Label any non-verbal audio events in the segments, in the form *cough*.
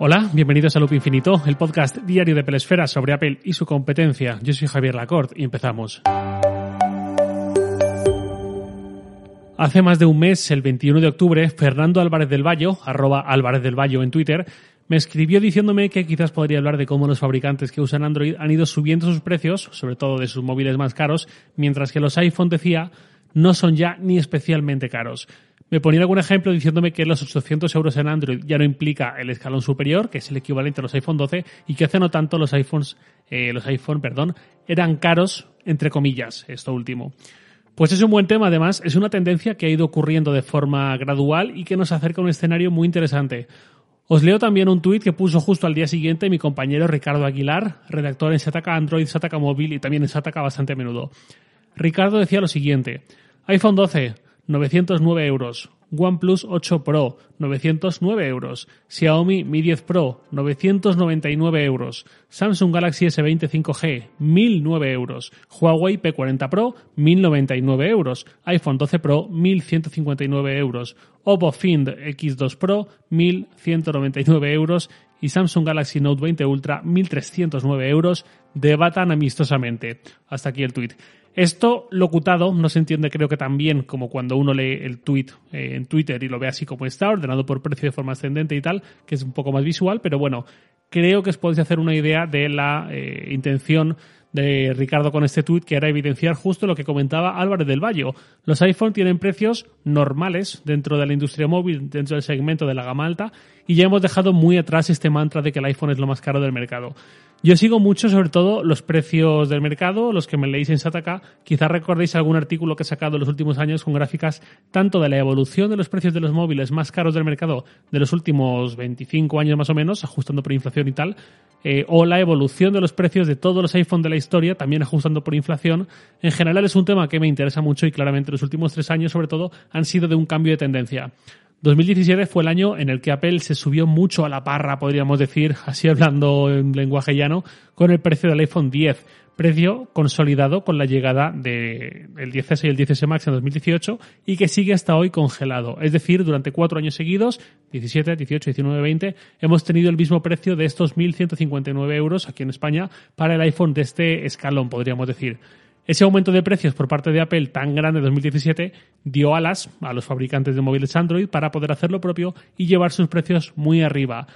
Hola, bienvenidos a Loop Infinito, el podcast diario de Pelesfera sobre Apple y su competencia. Yo soy Javier Lacorte y empezamos. Hace más de un mes, el 21 de octubre, Fernando Álvarez del Valle, arroba Álvarez del en Twitter, me escribió diciéndome que quizás podría hablar de cómo los fabricantes que usan Android han ido subiendo sus precios, sobre todo de sus móviles más caros, mientras que los iPhone, decía, no son ya ni especialmente caros. Me ponía algún ejemplo diciéndome que los 800 euros en Android ya no implica el escalón superior, que es el equivalente a los iPhone 12, y que hace no tanto los iPhones, eh, los iPhone, perdón, eran caros, entre comillas, esto último. Pues es un buen tema, además, es una tendencia que ha ido ocurriendo de forma gradual y que nos acerca a un escenario muy interesante. Os leo también un tuit que puso justo al día siguiente mi compañero Ricardo Aguilar, redactor en Sataka Android, Sataka Móvil y también en Sataka bastante a menudo. Ricardo decía lo siguiente: iPhone 12, 909 euros. OnePlus 8 Pro, 909 euros. Xiaomi Mi 10 Pro, 999 euros. Samsung Galaxy S20 5G, 1009 euros. Huawei P40 Pro, 1099 euros. iPhone 12 Pro, 1159 euros. Oppo Find X2 Pro, 1199 euros. Y Samsung Galaxy Note 20 Ultra, 1309 euros. Debatan amistosamente. Hasta aquí el tweet. Esto locutado no se entiende creo que tan bien como cuando uno lee el tweet eh, en Twitter y lo ve así como está, ordenado por precio de forma ascendente y tal, que es un poco más visual, pero bueno, creo que os podéis hacer una idea de la eh, intención de Ricardo con este tweet que era evidenciar justo lo que comentaba Álvarez del Valle. Los iPhone tienen precios normales dentro de la industria móvil, dentro del segmento de la gama alta, y ya hemos dejado muy atrás este mantra de que el iPhone es lo más caro del mercado. Yo sigo mucho, sobre todo, los precios del mercado, los que me leéis en Sataka. Quizás recordéis algún artículo que he sacado en los últimos años con gráficas tanto de la evolución de los precios de los móviles más caros del mercado de los últimos 25 años más o menos, ajustando por inflación y tal, eh, o la evolución de los precios de todos los iPhone de la historia, también ajustando por inflación. En general es un tema que me interesa mucho y claramente los últimos tres años, sobre todo, han sido de un cambio de tendencia. 2017 fue el año en el que Apple se subió mucho a la parra, podríamos decir, así hablando en lenguaje llano, con el precio del iPhone 10. Precio consolidado con la llegada del 10S y el 10S Max en 2018 y que sigue hasta hoy congelado. Es decir, durante cuatro años seguidos, 17, 18, 19, 20, hemos tenido el mismo precio de estos 1.159 euros aquí en España para el iPhone de este escalón, podríamos decir. Ese aumento de precios por parte de Apple tan grande en 2017 dio alas a los fabricantes de móviles Android para poder hacer lo propio y llevar sus precios muy arriba.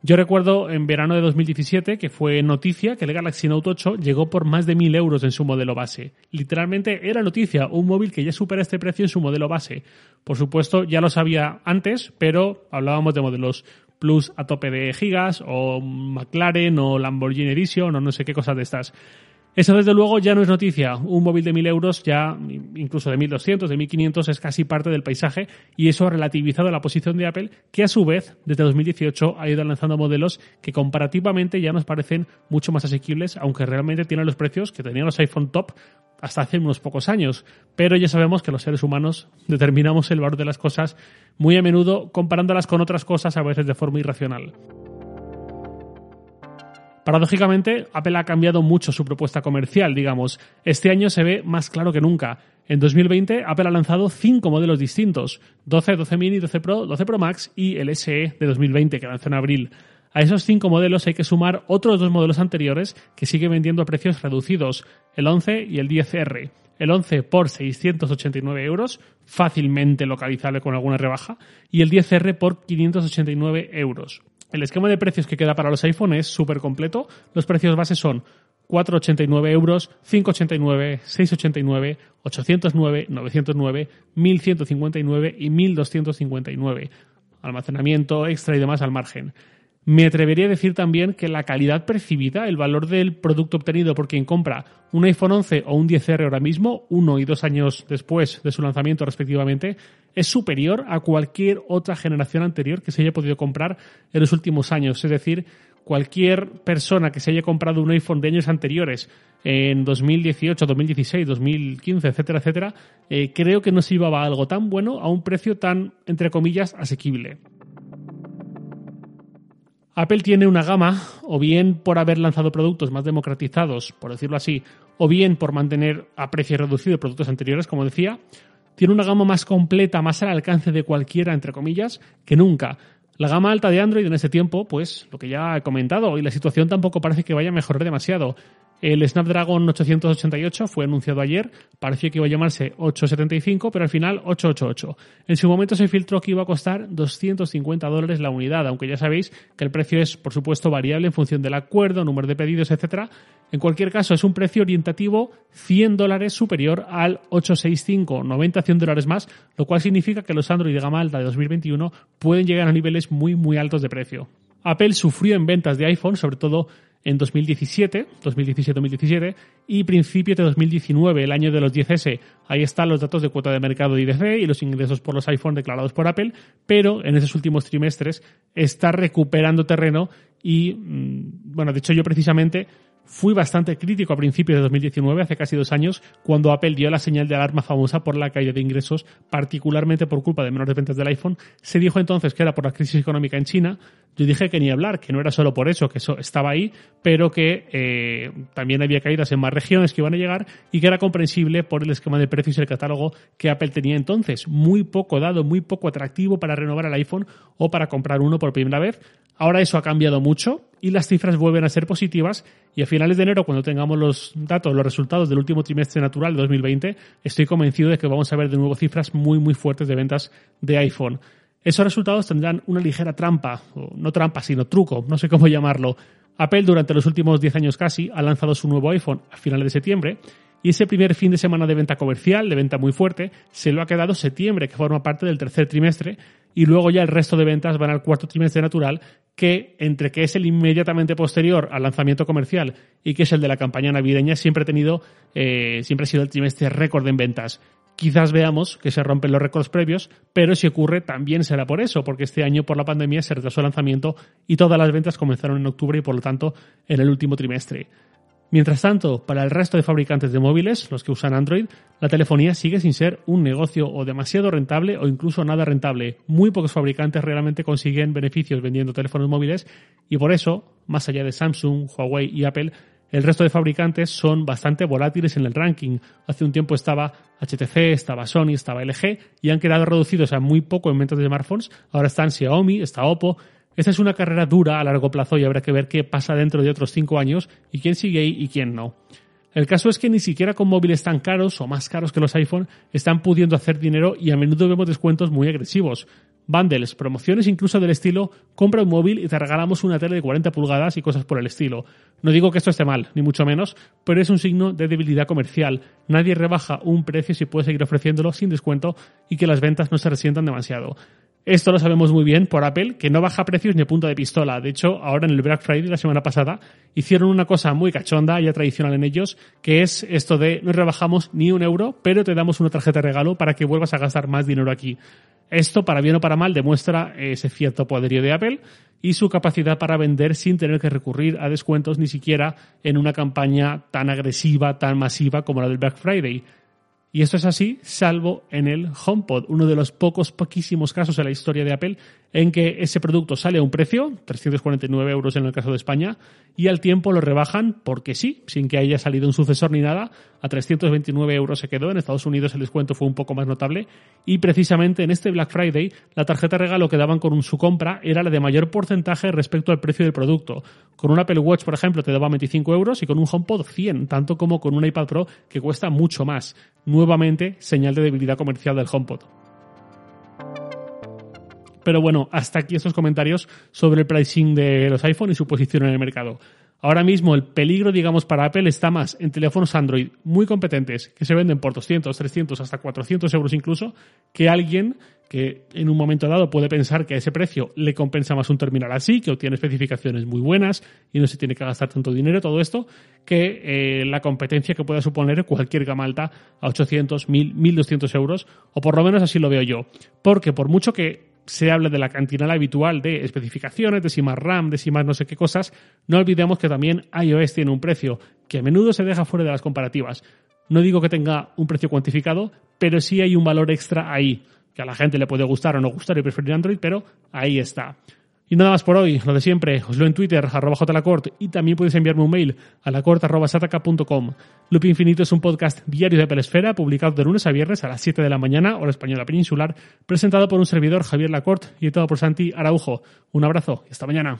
Yo recuerdo en verano de 2017 que fue noticia que el Galaxy Note 8 llegó por más de 1000 euros en su modelo base. Literalmente era noticia, un móvil que ya supera este precio en su modelo base. Por supuesto, ya lo sabía antes, pero hablábamos de modelos Plus a tope de gigas, o McLaren, o Lamborghini Edition, o no sé qué cosas de estas. Eso desde luego ya no es noticia. Un móvil de 1000 euros, ya incluso de 1200, de 1500, es casi parte del paisaje y eso ha relativizado la posición de Apple, que a su vez, desde 2018, ha ido lanzando modelos que comparativamente ya nos parecen mucho más asequibles, aunque realmente tienen los precios que tenían los iPhone top hasta hace unos pocos años. Pero ya sabemos que los seres humanos *laughs* determinamos el valor de las cosas muy a menudo comparándolas con otras cosas, a veces de forma irracional. Paradójicamente, Apple ha cambiado mucho su propuesta comercial, digamos. Este año se ve más claro que nunca. En 2020, Apple ha lanzado cinco modelos distintos: 12, 12 mini, 12 Pro, 12 Pro Max y el SE de 2020 que lanzó en abril. A esos cinco modelos hay que sumar otros dos modelos anteriores que siguen vendiendo a precios reducidos, el 11 y el 10R. El 11 por 689 euros, fácilmente localizable con alguna rebaja, y el 10R por 589 euros. El esquema de precios que queda para los iPhone es súper completo. Los precios base son 4,89 euros, 5,89, 6,89, 809, 909, 1159 y 1259. Almacenamiento extra y demás al margen. Me atrevería a decir también que la calidad percibida, el valor del producto obtenido por quien compra un iPhone 11 o un 10R ahora mismo, uno y dos años después de su lanzamiento respectivamente, es superior a cualquier otra generación anterior que se haya podido comprar en los últimos años. Es decir, cualquier persona que se haya comprado un iPhone de años anteriores, en 2018, 2016, 2015, etcétera, etcétera, eh, creo que no se iba a algo tan bueno a un precio tan, entre comillas, asequible. Apple tiene una gama, o bien por haber lanzado productos más democratizados, por decirlo así, o bien por mantener a precio reducido productos anteriores, como decía, tiene una gama más completa, más al alcance de cualquiera, entre comillas, que nunca. La gama alta de Android en este tiempo, pues lo que ya he comentado, y la situación tampoco parece que vaya a mejorar demasiado. El Snapdragon 888 fue anunciado ayer, parecía que iba a llamarse 875, pero al final 888. En su momento se filtró que iba a costar 250 dólares la unidad, aunque ya sabéis que el precio es, por supuesto, variable en función del acuerdo, número de pedidos, etc. En cualquier caso, es un precio orientativo 100 dólares superior al 865, 90-100 dólares más, lo cual significa que los Android de gama alta de 2021 pueden llegar a niveles muy, muy altos de precio. Apple sufrió en ventas de iPhone, sobre todo en 2017, 2017-2017 y principio de 2019, el año de los 10S. Ahí están los datos de cuota de mercado de IDC y los ingresos por los iPhone declarados por Apple, pero en esos últimos trimestres está recuperando terreno y, mm, bueno, de hecho yo precisamente Fui bastante crítico a principios de 2019, hace casi dos años, cuando Apple dio la señal de alarma famosa por la caída de ingresos, particularmente por culpa de menores ventas del iPhone. Se dijo entonces que era por la crisis económica en China. Yo dije que ni hablar, que no era solo por eso, que eso estaba ahí, pero que eh, también había caídas en más regiones que iban a llegar y que era comprensible por el esquema de precios y el catálogo que Apple tenía entonces. Muy poco dado, muy poco atractivo para renovar el iPhone o para comprar uno por primera vez. Ahora eso ha cambiado mucho y las cifras vuelven a ser positivas y a finales de enero, cuando tengamos los datos, los resultados del último trimestre natural de 2020, estoy convencido de que vamos a ver de nuevo cifras muy, muy fuertes de ventas de iPhone. Esos resultados tendrán una ligera trampa, o no trampa, sino truco, no sé cómo llamarlo. Apple durante los últimos 10 años casi ha lanzado su nuevo iPhone a finales de septiembre y ese primer fin de semana de venta comercial, de venta muy fuerte, se lo ha quedado septiembre, que forma parte del tercer trimestre, y luego ya el resto de ventas van al cuarto trimestre natural, que entre que es el inmediatamente posterior al lanzamiento comercial y que es el de la campaña navideña, siempre ha tenido, eh, siempre ha sido el trimestre récord en ventas. Quizás veamos que se rompen los récords previos, pero si ocurre también será por eso, porque este año por la pandemia se retrasó el lanzamiento y todas las ventas comenzaron en octubre y por lo tanto en el último trimestre. Mientras tanto, para el resto de fabricantes de móviles, los que usan Android, la telefonía sigue sin ser un negocio o demasiado rentable o incluso nada rentable. Muy pocos fabricantes realmente consiguen beneficios vendiendo teléfonos móviles y por eso, más allá de Samsung, Huawei y Apple, el resto de fabricantes son bastante volátiles en el ranking. Hace un tiempo estaba HTC, estaba Sony, estaba LG y han quedado reducidos a muy poco en ventas de smartphones. Ahora están Xiaomi, está Oppo, esta es una carrera dura a largo plazo y habrá que ver qué pasa dentro de otros cinco años y quién sigue ahí y quién no. El caso es que ni siquiera con móviles tan caros o más caros que los iPhone están pudiendo hacer dinero y a menudo vemos descuentos muy agresivos. Bundles, promociones incluso del estilo compra un móvil y te regalamos una tele de 40 pulgadas y cosas por el estilo. No digo que esto esté mal, ni mucho menos, pero es un signo de debilidad comercial. Nadie rebaja un precio si puede seguir ofreciéndolo sin descuento y que las ventas no se resientan demasiado. Esto lo sabemos muy bien por Apple, que no baja precios ni punta de pistola. De hecho, ahora en el Black Friday la semana pasada hicieron una cosa muy cachonda, ya tradicional en ellos, que es esto de no rebajamos ni un euro, pero te damos una tarjeta de regalo para que vuelvas a gastar más dinero aquí. Esto, para bien o para mal, demuestra ese cierto poderío de Apple y su capacidad para vender sin tener que recurrir a descuentos ni siquiera en una campaña tan agresiva, tan masiva como la del Black Friday. Y esto es así, salvo en el HomePod, uno de los pocos, poquísimos casos en la historia de Apple en que ese producto sale a un precio, 349 euros en el caso de España, y al tiempo lo rebajan porque sí, sin que haya salido un sucesor ni nada, a 329 euros se quedó. En Estados Unidos el descuento fue un poco más notable y precisamente en este Black Friday la tarjeta regalo que daban con su compra era la de mayor porcentaje respecto al precio del producto. Con un Apple Watch, por ejemplo, te daba 25 euros y con un HomePod 100, tanto como con un iPad Pro que cuesta mucho más. Nuevamente, señal de debilidad comercial del HomePod. Pero bueno, hasta aquí estos comentarios sobre el pricing de los iPhone y su posición en el mercado. Ahora mismo el peligro, digamos, para Apple está más en teléfonos Android muy competentes que se venden por 200, 300, hasta 400 euros incluso, que alguien que en un momento dado puede pensar que a ese precio le compensa más un terminal así, que obtiene especificaciones muy buenas y no se tiene que gastar tanto dinero, todo esto, que eh, la competencia que pueda suponer cualquier gama alta a 800, 1000, 1200 euros, o por lo menos así lo veo yo. Porque por mucho que se habla de la cantina habitual de especificaciones, de si más RAM, de si más no sé qué cosas, no olvidemos que también iOS tiene un precio que a menudo se deja fuera de las comparativas. No digo que tenga un precio cuantificado, pero sí hay un valor extra ahí, que a la gente le puede gustar o no gustar y preferir Android, pero ahí está. Y nada más por hoy, lo de siempre, os leo en Twitter, arroba jlacort, y también podéis enviarme un mail a lacort.sataka.com. Loop Infinito es un podcast diario de Pelesfera, publicado de lunes a viernes a las 7 de la mañana, hora española peninsular, presentado por un servidor Javier Lacort y editado por Santi Araujo. Un abrazo y hasta mañana.